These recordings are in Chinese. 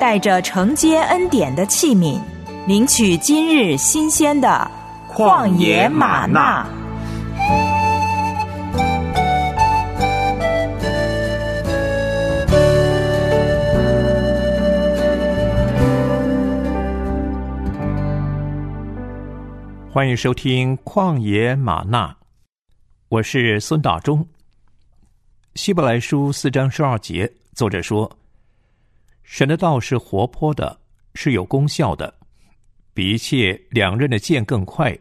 带着承接恩典的器皿，领取今日新鲜的旷野玛纳。欢迎收听《旷野玛纳》，我是孙大中。希伯来书四章十二节，作者说。神的道是活泼的，是有功效的，比一切两刃的剑更快，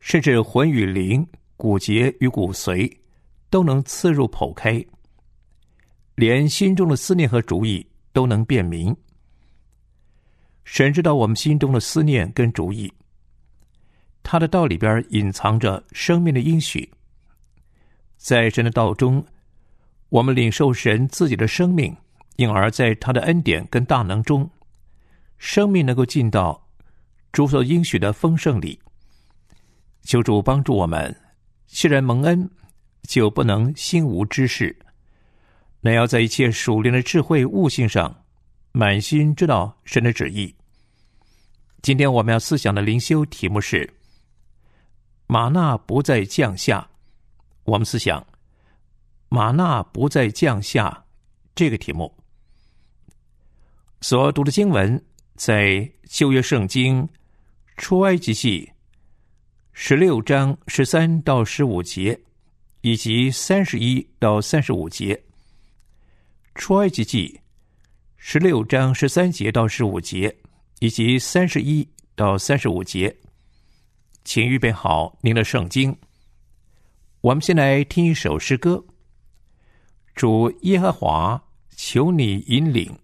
甚至魂与灵、骨节与骨髓都能刺入剖开，连心中的思念和主意都能辨明。神知道我们心中的思念跟主意，他的道里边隐藏着生命的应许，在神的道中，我们领受神自己的生命。因而，在他的恩典跟大能中，生命能够进到主所应许的丰盛里。求主帮助我们，既然蒙恩，就不能心无知识，那要在一切属灵的智慧悟性上，满心知道神的旨意。今天我们要思想的灵修题目是“玛纳不再降下”。我们思想“玛纳不再降下”这个题目。所读的经文在旧约圣经出埃及记十六章十三到十五节，以及三十一到三十五节。出埃及记十六章十三节到十五节，以及三十一到三十五节，请预备好您的圣经。我们先来听一首诗歌：主耶和华，求你引领。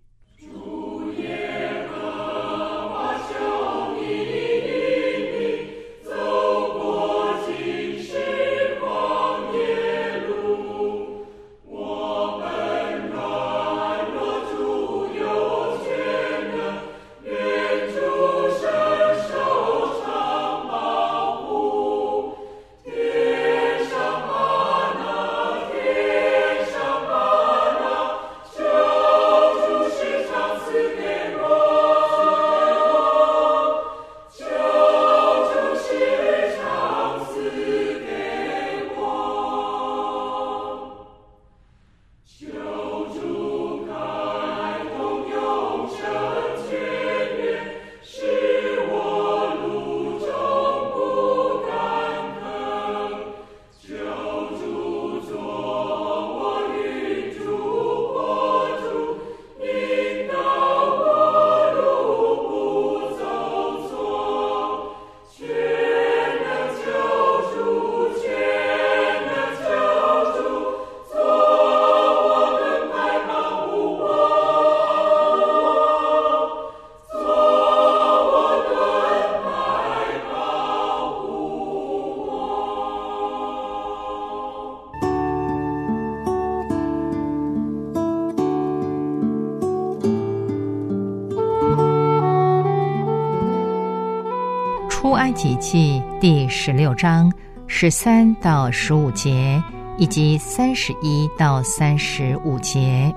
记第十六章十三到十五节，以及三十一到三十五节。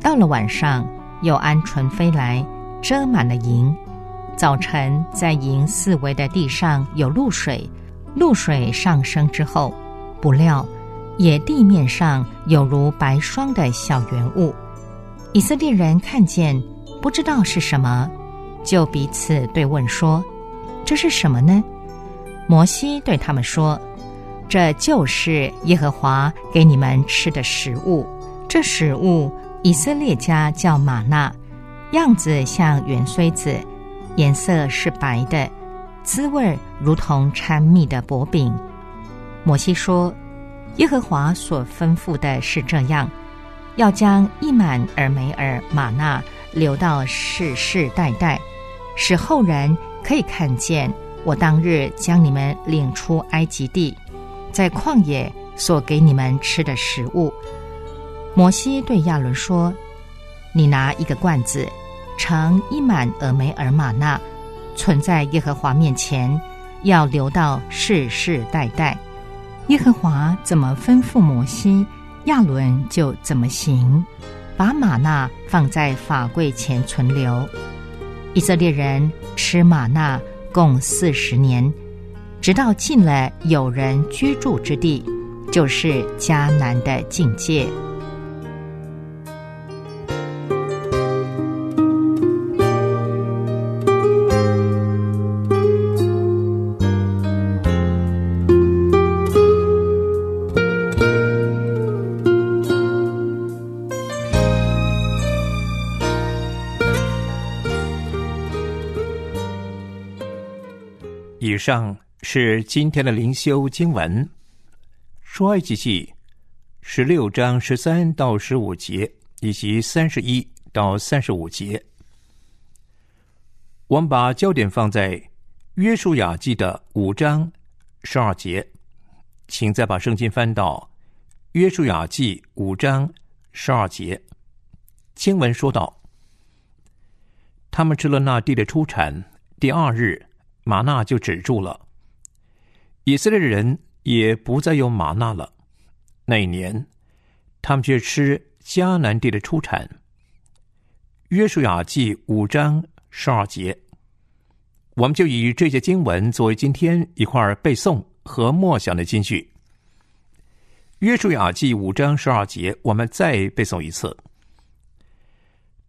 到了晚上，有鹌鹑飞来，遮满了营。早晨，在营四围的地上有露水，露水上升之后，不料野地面上有如白霜的小圆物。以色列人看见，不知道是什么，就彼此对问说。这是什么呢？摩西对他们说：“这就是耶和华给你们吃的食物。这食物，以色列家叫玛纳，样子像圆锥子，颜色是白的，滋味如同掺蜜的薄饼。”摩西说：“耶和华所吩咐的是这样，要将一满尔梅尔玛纳留到世世代代，使后人可以看见我当日将你们领出埃及地，在旷野所给你们吃的食物。”摩西对亚伦说：“你拿一个罐子，盛一满俄梅尔玛纳，存在耶和华面前，要留到世世代代。耶和华怎么吩咐摩西，亚伦就怎么行。把玛纳放在法柜前存留。以色列人吃玛纳共四十年，直到进了有人居住之地，就是迦南的境界。”上是今天的灵修经文，《出埃及记》十六章十三到十五节，以及三十一到三十五节。我们把焦点放在《约书亚记》的五章十二节，请再把圣经翻到《约书亚记》五章十二节。经文说道：“他们吃了那地的出产，第二日。”玛纳就止住了，以色列人也不再有玛纳了。那一年，他们却吃迦南地的出产。约书亚记五章十二节，我们就以这些经文作为今天一块背诵和默想的金句。约书亚记五章十二节，我们再背诵一次。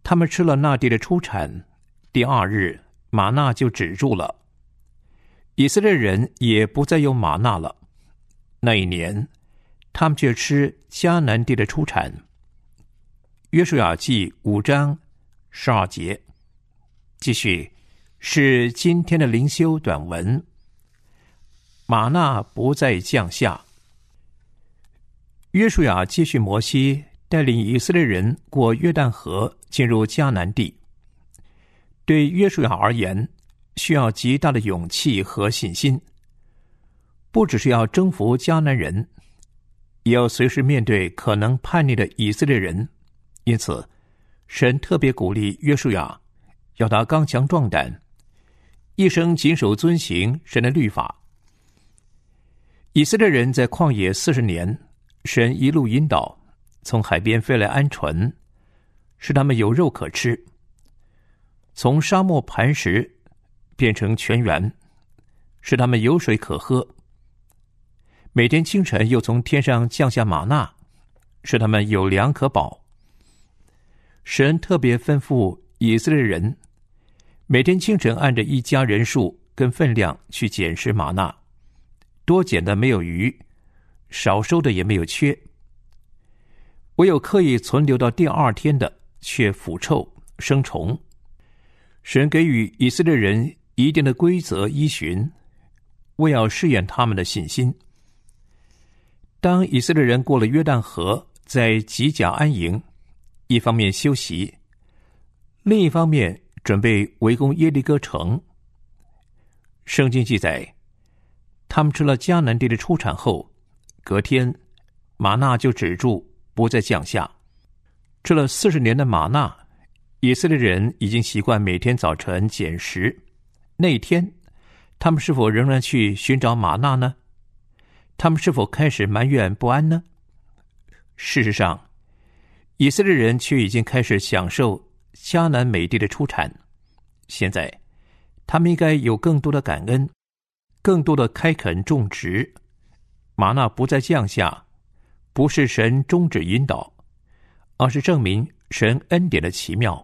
他们吃了那地的出产，第二日玛纳就止住了。以色列人也不再有玛纳了。那一年，他们却吃迦南地的出产。约书亚记五章十二节，继续是今天的灵修短文。玛纳不再降下。约书亚继续摩西带领以色列人过约旦河，进入迦南地。对约书亚而言。需要极大的勇气和信心，不只是要征服迦南人，也要随时面对可能叛逆的以色列人。因此，神特别鼓励约书亚，要他刚强壮胆，一生谨守遵行神的律法。以色列人在旷野四十年，神一路引导，从海边飞来鹌鹑，使他们有肉可吃；从沙漠磐石。变成泉源，使他们有水可喝。每天清晨又从天上降下玛纳，使他们有粮可饱。神特别吩咐以色列人，每天清晨按着一家人数跟分量去捡拾玛纳，多捡的没有余，少收的也没有缺。唯有刻意存留到第二天的，却腐臭生虫。神给予以色列人。一定的规则依循，为要试验他们的信心。当以色列人过了约旦河，在吉甲安营，一方面休息，另一方面准备围攻耶利哥城。圣经记载，他们吃了迦南地的出产后，隔天玛纳就止住，不再降下。吃了四十年的玛纳，以色列人已经习惯每天早晨捡食。那一天，他们是否仍然去寻找玛纳呢？他们是否开始埋怨不安呢？事实上，以色列人却已经开始享受迦南美地的出产。现在，他们应该有更多的感恩，更多的开垦种植。玛纳不再降下，不是神终止引导，而是证明神恩典的奇妙。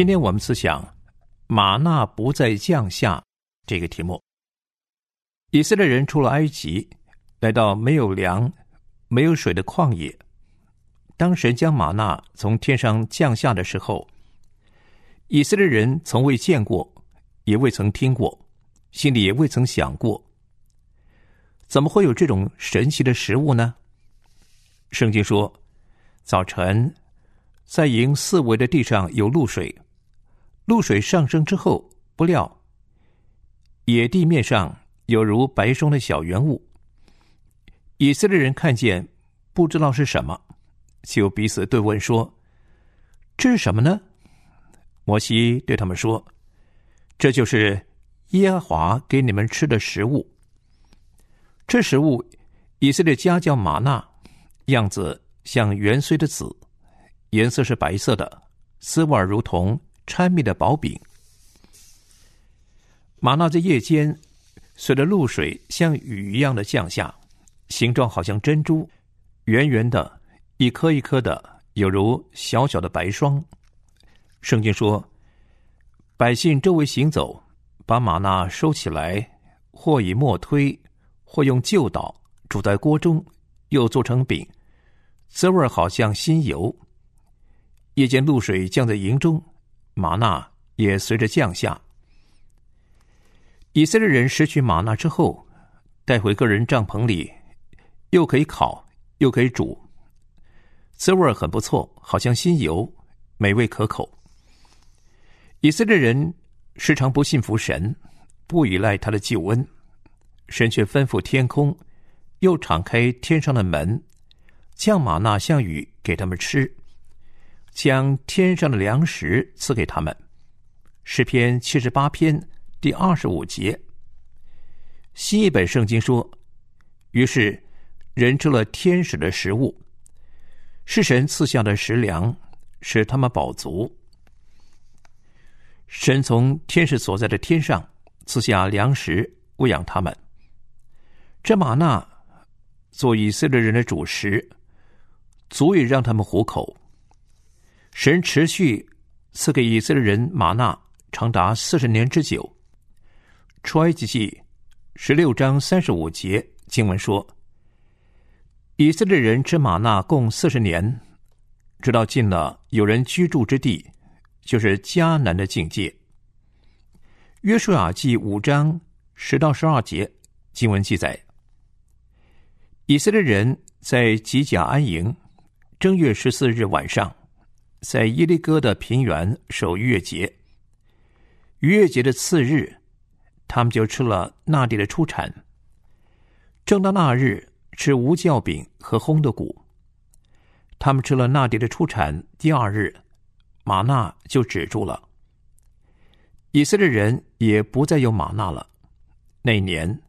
今天我们思想“玛纳不再降下”这个题目。以色列人出了埃及，来到没有粮、没有水的旷野。当神将玛纳从天上降下的时候，以色列人从未见过，也未曾听过，心里也未曾想过。怎么会有这种神奇的食物呢？圣经说，早晨在营四围的地上有露水，露水上升之后，不料野地面上有如白霜的小圆物。以色列人看见，不知道是什么，就彼此对问说：“这是什么呢？”摩西对他们说：“这就是耶和华给你们吃的食物。”这食物，以色列家叫玛纳，样子像圆锥的籽，颜色是白色的，滋味如同掺蜜的薄饼。玛纳在夜间随着露水像雨一样的降下，形状好像珍珠，圆圆的，一颗一颗的，有如小小的白霜。圣经说，百姓周围行走，把玛纳收起来，或以磨推。或用旧捣煮在锅中，又做成饼，滋味好像新油。夜间露水降在营中，玛纳也随着降下。以色列人失去玛纳之后，带回个人帐篷里，又可以烤，又可以煮，滋味很不错，好像新油，美味可口。以色列人时常不信服神，不依赖他的救恩。神却吩咐天空，又敞开天上的门，降玛纳像雨给他们吃，将天上的粮食赐给他们。诗篇七十八篇第二十五节。新一本圣经说：“于是人吃了天使的食物，是神赐下的食粮，使他们饱足。神从天使所在的天上赐下粮食喂养他们。”这玛纳做以色列人的主食，足以让他们糊口。神持续赐给以色列人玛纳长达四十年之久。出埃及记十六章三十五节经文说：“以色列人吃玛纳共四十年，直到进了有人居住之地，就是迦南的境界。”约书亚记五章十到十二节经文记载。以色列人在吉甲安营，正月十四日晚上，在耶利哥的平原守逾越节。逾越节的次日，他们就吃了那地的出产。正当那日吃无酵饼和烘的谷，他们吃了那地的出产。第二日，玛纳就止住了。以色列人也不再有玛纳了。那年。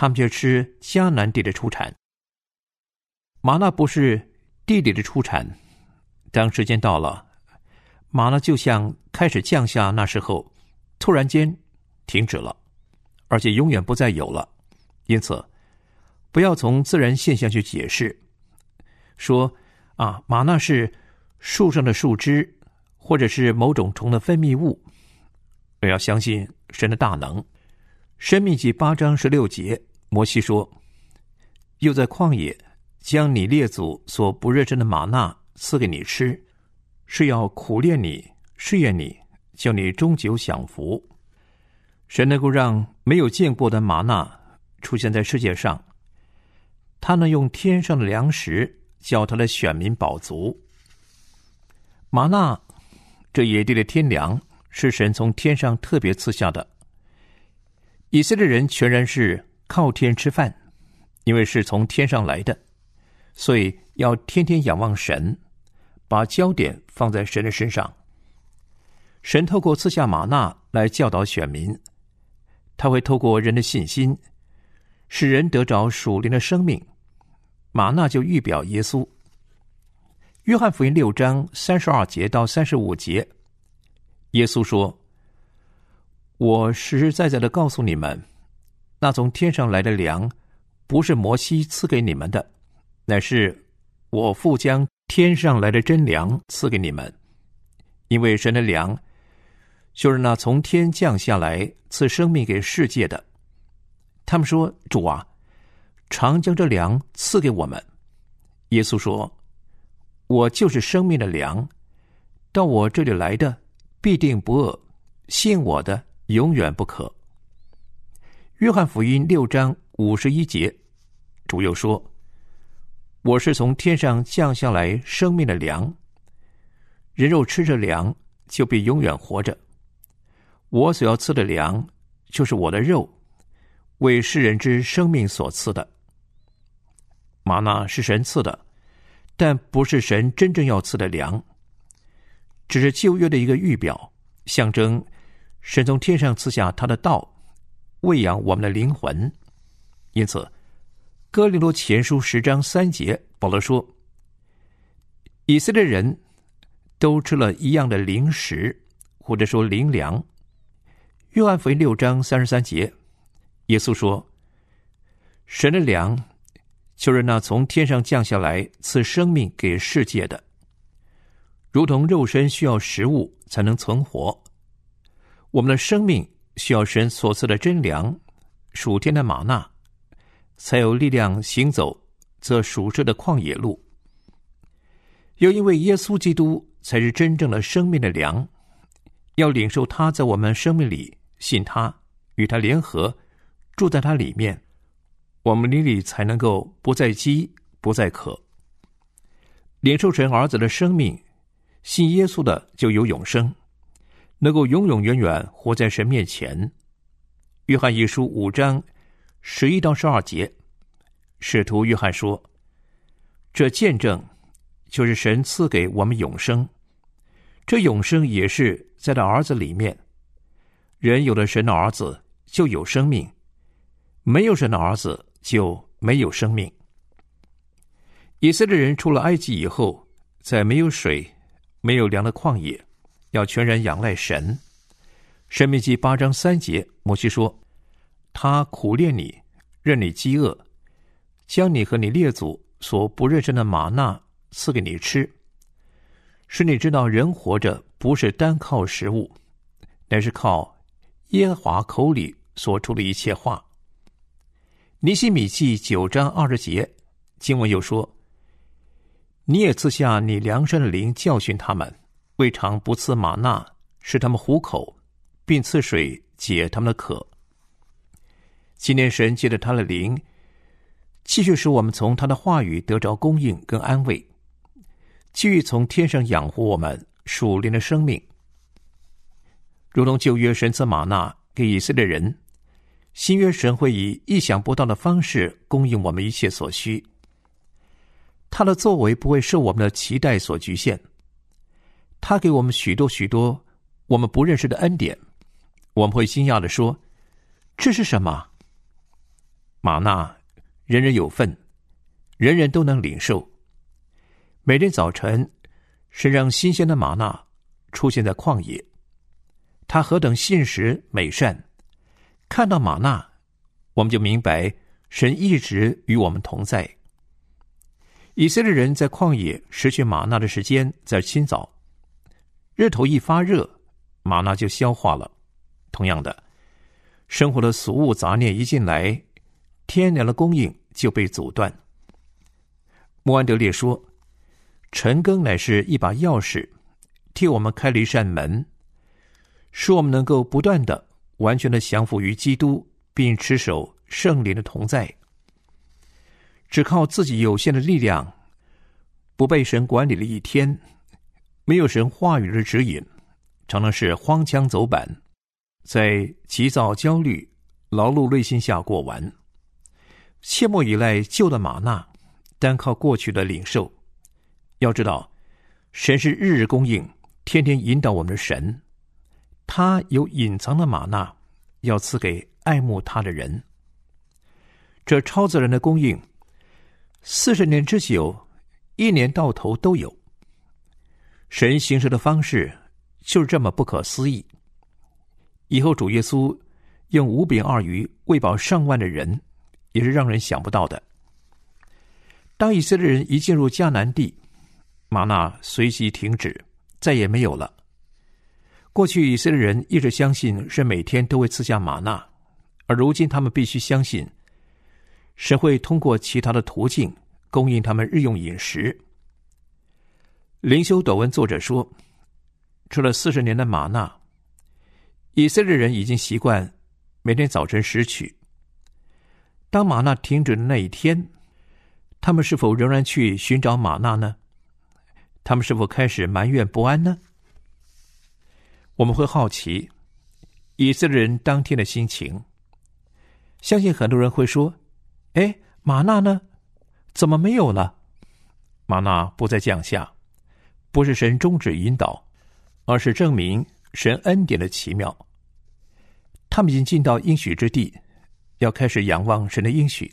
他们就吃迦南地的出产。玛纳不是地里的出产。当时间到了，玛纳就像开始降下那时候，突然间停止了，而且永远不再有了。因此，不要从自然现象去解释，说啊，玛纳是树上的树枝，或者是某种虫的分泌物。我要相信神的大能。生命记八章十六节。摩西说：“又在旷野将你列祖所不认真的玛纳赐给你吃，是要苦练你、试验你，叫你终究享福。神能够让没有见过的玛纳出现在世界上，他能用天上的粮食叫他的选民饱足。玛纳，这野地的天粮，是神从天上特别赐下的。以色列人全然是。”靠天吃饭，因为是从天上来的，所以要天天仰望神，把焦点放在神的身上。神透过赐下玛纳来教导选民，他会透过人的信心，使人得着属灵的生命。玛纳就预表耶稣。约翰福音六章三十二节到三十五节，耶稣说：“我实实在在的告诉你们。”那从天上来的粮，不是摩西赐给你们的，乃是我父将天上来的真粮赐给你们。因为神的粮，就是那从天降下来赐生命给世界的。他们说：“主啊，常将这粮赐给我们。”耶稣说：“我就是生命的粮，到我这里来的必定不饿，信我的永远不渴。”约翰福音六章五十一节，主又说：“我是从天上降下来生命的粮，人肉吃着粮就必永远活着。我所要赐的粮，就是我的肉，为世人之生命所赐的。玛纳是神赐的，但不是神真正要赐的粮，只是旧约的一个预表，象征神从天上赐下他的道。”喂养我们的灵魂，因此，《哥林多前书》十章三节，保罗说：“以色列人都吃了一样的零食，或者说零粮。”《约翰福音》六章三十三节，耶稣说：“神的粮就是那从天上降下来赐生命给世界的，如同肉身需要食物才能存活，我们的生命。”需要神所赐的真粮，属天的玛纳，才有力量行走这属世的旷野路。又因为耶稣基督才是真正的生命的粮，要领受他在我们生命里，信他，与他联合，住在他里面，我们灵里才能够不再饥，不再渴。领受神儿子的生命，信耶稣的就有永生。能够永永远远活在神面前。约翰一书五章十一到十二节，使徒约翰说：“这见证就是神赐给我们永生，这永生也是在他儿子里面。人有了神的儿子就有生命，没有神的儿子就没有生命。”以色列人出了埃及以后，在没有水、没有粮的旷野。要全然仰赖神，《生命记》八章三节，摩西说：“他苦练你，任你饥饿，将你和你列祖所不认识的玛纳赐给你吃，使你知道人活着不是单靠食物，乃是靠耶和华口里所出的一切话。”《尼西米记》九章二十节，经文又说：“你也赐下你梁山的灵教训他们。”未尝不赐玛纳使他们糊口，并赐水解他们的渴。今天神借着他的灵，继续使我们从他的话语得着供应跟安慰，继续从天上养活我们属灵的生命，如同旧约神赐玛纳给以色列人，新约神会以意想不到的方式供应我们一切所需。他的作为不会受我们的期待所局限。他给我们许多许多我们不认识的恩典，我们会惊讶的说：“这是什么？”玛纳，人人有份，人人都能领受。每天早晨，是让新鲜的玛纳出现在旷野，他何等信实美善！看到玛纳，我们就明白神一直与我们同在。以色列人在旷野失去玛纳的时间在清早。日头一发热，玛纳就消化了。同样的，生活的俗物杂念一进来，天然的供应就被阻断。穆安德烈说：“陈庚乃是一把钥匙，替我们开了一扇门，使我们能够不断的、完全的降服于基督，并持守圣灵的同在。只靠自己有限的力量，不被神管理了一天。”没有神话语的指引，常常是荒腔走板，在急躁、焦虑、劳碌内心下过完。切莫依赖旧的玛纳，单靠过去的领受。要知道，神是日日供应、天天引导我们的神，他有隐藏的玛纳，要赐给爱慕他的人。这超自然的供应，四十年之久，一年到头都有。神行事的方式就是这么不可思议。以后主耶稣用五饼二鱼喂饱上万的人，也是让人想不到的。当以色列人一进入迦南地，玛纳随即停止，再也没有了。过去以色列人一直相信是每天都会赐下玛纳，而如今他们必须相信，神会通过其他的途径供应他们日用饮食。灵修短文作者说，除了四十年的玛纳，以色列人已经习惯每天早晨拾取。当玛纳停止的那一天，他们是否仍然去寻找玛纳呢？他们是否开始埋怨不安呢？我们会好奇以色列人当天的心情。相信很多人会说：“哎，玛纳呢？怎么没有了？玛纳不再降下。”不是神终止引导，而是证明神恩典的奇妙。他们已经进到应许之地，要开始仰望神的应许。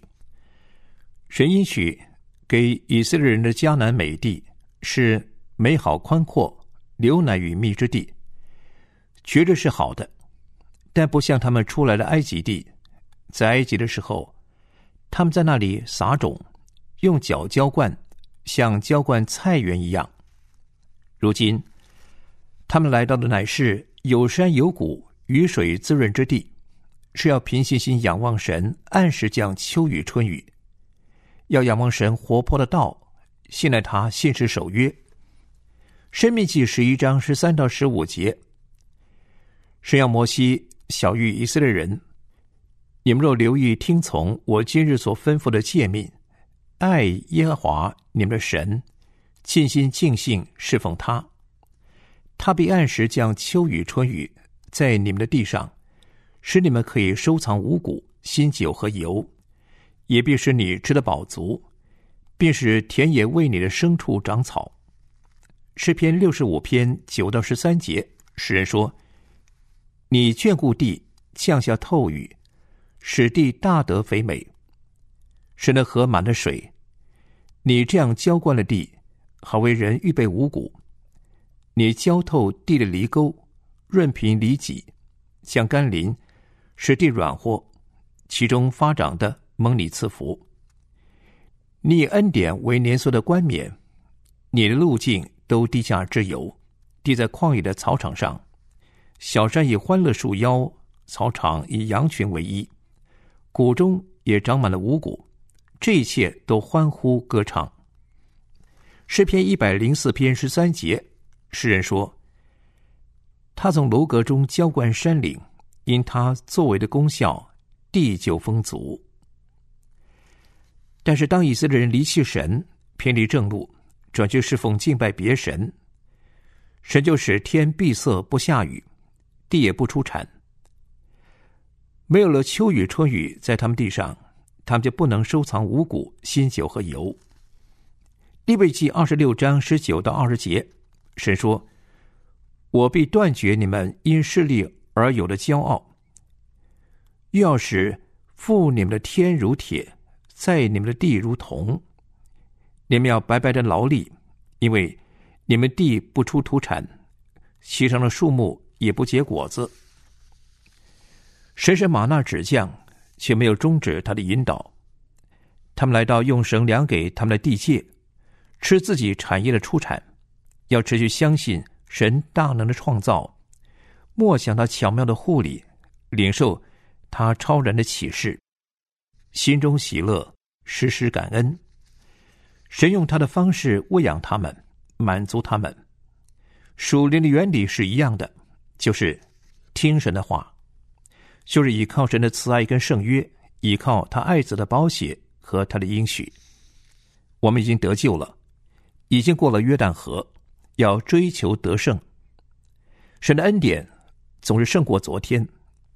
神应许给以色列人的迦南美地是美好宽阔、流奶与蜜之地，绝对是好的。但不像他们出来的埃及地，在埃及的时候，他们在那里撒种，用脚浇灌，像浇灌菜园一样。如今，他们来到的乃是有山有谷、雨水滋润之地，是要凭信心仰望神，按时降秋雨春雨；要仰望神活泼的道，信赖他，信实守约。生命记十一章十三到十五节，神要摩西小谕以色列人：你们若留意听从我今日所吩咐的诫命，爱耶和华你们的神。尽心尽性侍奉他，他必按时降秋雨春雨在你们的地上，使你们可以收藏五谷、新酒和油，也必使你吃得饱足，并使田野为你的牲畜长草。诗篇六十五篇九到十三节，诗人说：“你眷顾地，降下透雨，使地大得肥美，使那河满了水。你这样浇灌了地。”好为人预备五谷，你浇透地的犁沟，润平犁脊，像甘霖，使地软和，其中发长的蒙你赐福。你以恩典为年岁的冠冕，你的路径都低下之油，滴在旷野的草场上。小山以欢乐树腰，草场以羊群为衣，谷中也长满了五谷，这一切都欢呼歌唱。诗篇一百零四篇十三节，诗人说：“他从楼阁中浇灌山岭，因他作为的功效，地就丰足。”但是，当以色列人离弃神，偏离正路，转去侍奉敬拜别神，神就使天闭塞不下雨，地也不出产。没有了秋雨春雨在他们地上，他们就不能收藏五谷、新酒和油。利未记二十六章十九到二十节，神说：“我必断绝你们因势力而有的骄傲，又要使父你们的天如铁，在你们的地如铜。你们要白白的劳力，因为你们地不出土产，其上的树木也不结果子。神是马纳指降，却没有终止他的引导。他们来到用绳量给他们的地界。”吃自己产业的出产，要持续相信神大能的创造，默想他巧妙的护理，领受他超然的启示，心中喜乐，时时感恩。神用他的方式喂养他们，满足他们。属灵的原理是一样的，就是听神的话，就是依靠神的慈爱跟圣约，依靠他爱子的宝血和他的应许。我们已经得救了。已经过了约旦河，要追求得胜。神的恩典总是胜过昨天，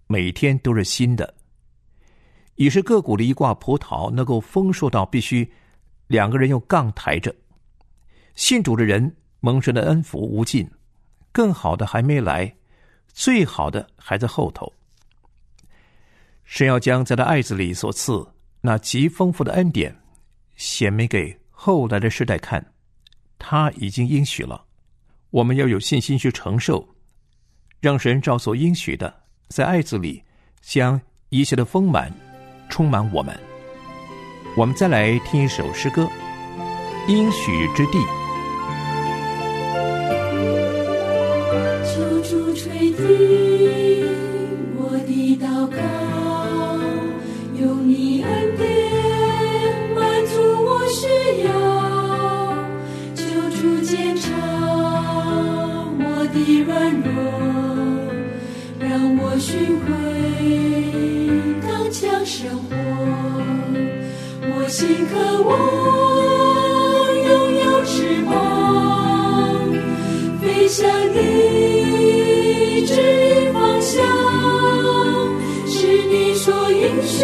每天都是新的。已是个股的一挂葡萄，能够丰硕到必须两个人用杠抬着。信主的人蒙神的恩福无尽，更好的还没来，最好的还在后头。神要将在他爱子里所赐那极丰富的恩典显明给后来的世代看。他已经应许了，我们要有信心去承受，让神照所应许的，在爱子里将一切的丰满充满我们。我们再来听一首诗歌，《应许之地》。求主垂听我的祷告，用你恩典满足我需要。求主检查我的软弱，我寻回刚强生活。我心渴望拥有翅膀，飞向你指引方向，是你所应许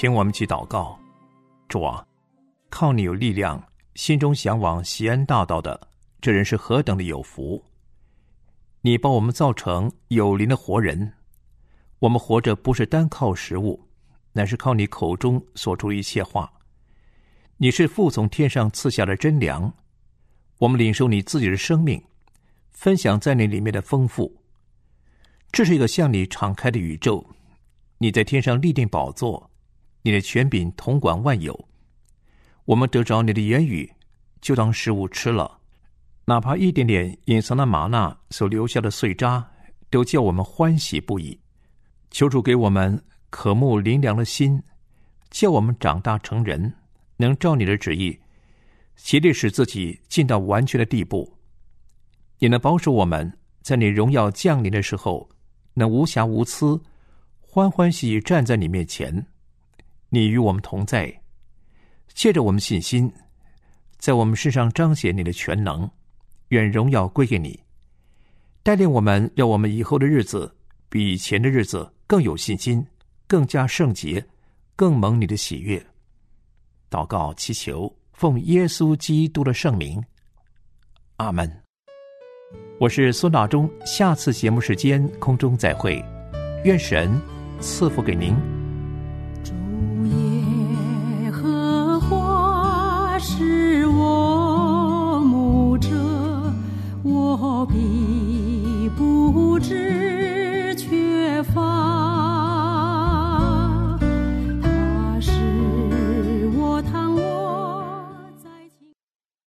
请我们去祷告，主啊，靠你有力量，心中向往西安大道的这人是何等的有福！你把我们造成有灵的活人，我们活着不是单靠食物，乃是靠你口中所出的一切话。你是父从天上赐下的真粮，我们领受你自己的生命，分享在你里面的丰富。这是一个向你敞开的宇宙，你在天上立定宝座，你的权柄统管万有。我们得着你的言语，就当食物吃了，哪怕一点点隐藏的玛纳所留下的碎渣，都叫我们欢喜不已。求主给我们渴慕灵粮的心，叫我们长大成人，能照你的旨意，竭力使自己进到完全的地步。也能保守我们在你荣耀降临的时候，能无瑕无疵，欢欢喜喜站在你面前。你与我们同在，借着我们信心，在我们身上彰显你的全能。愿荣耀归给你，带领我们，让我们以后的日子比以前的日子更有信心，更加圣洁，更蒙你的喜悦。祷告祈求，奉耶稣基督的圣名，阿门。我是孙大中，下次节目时间空中再会，愿神赐福给您。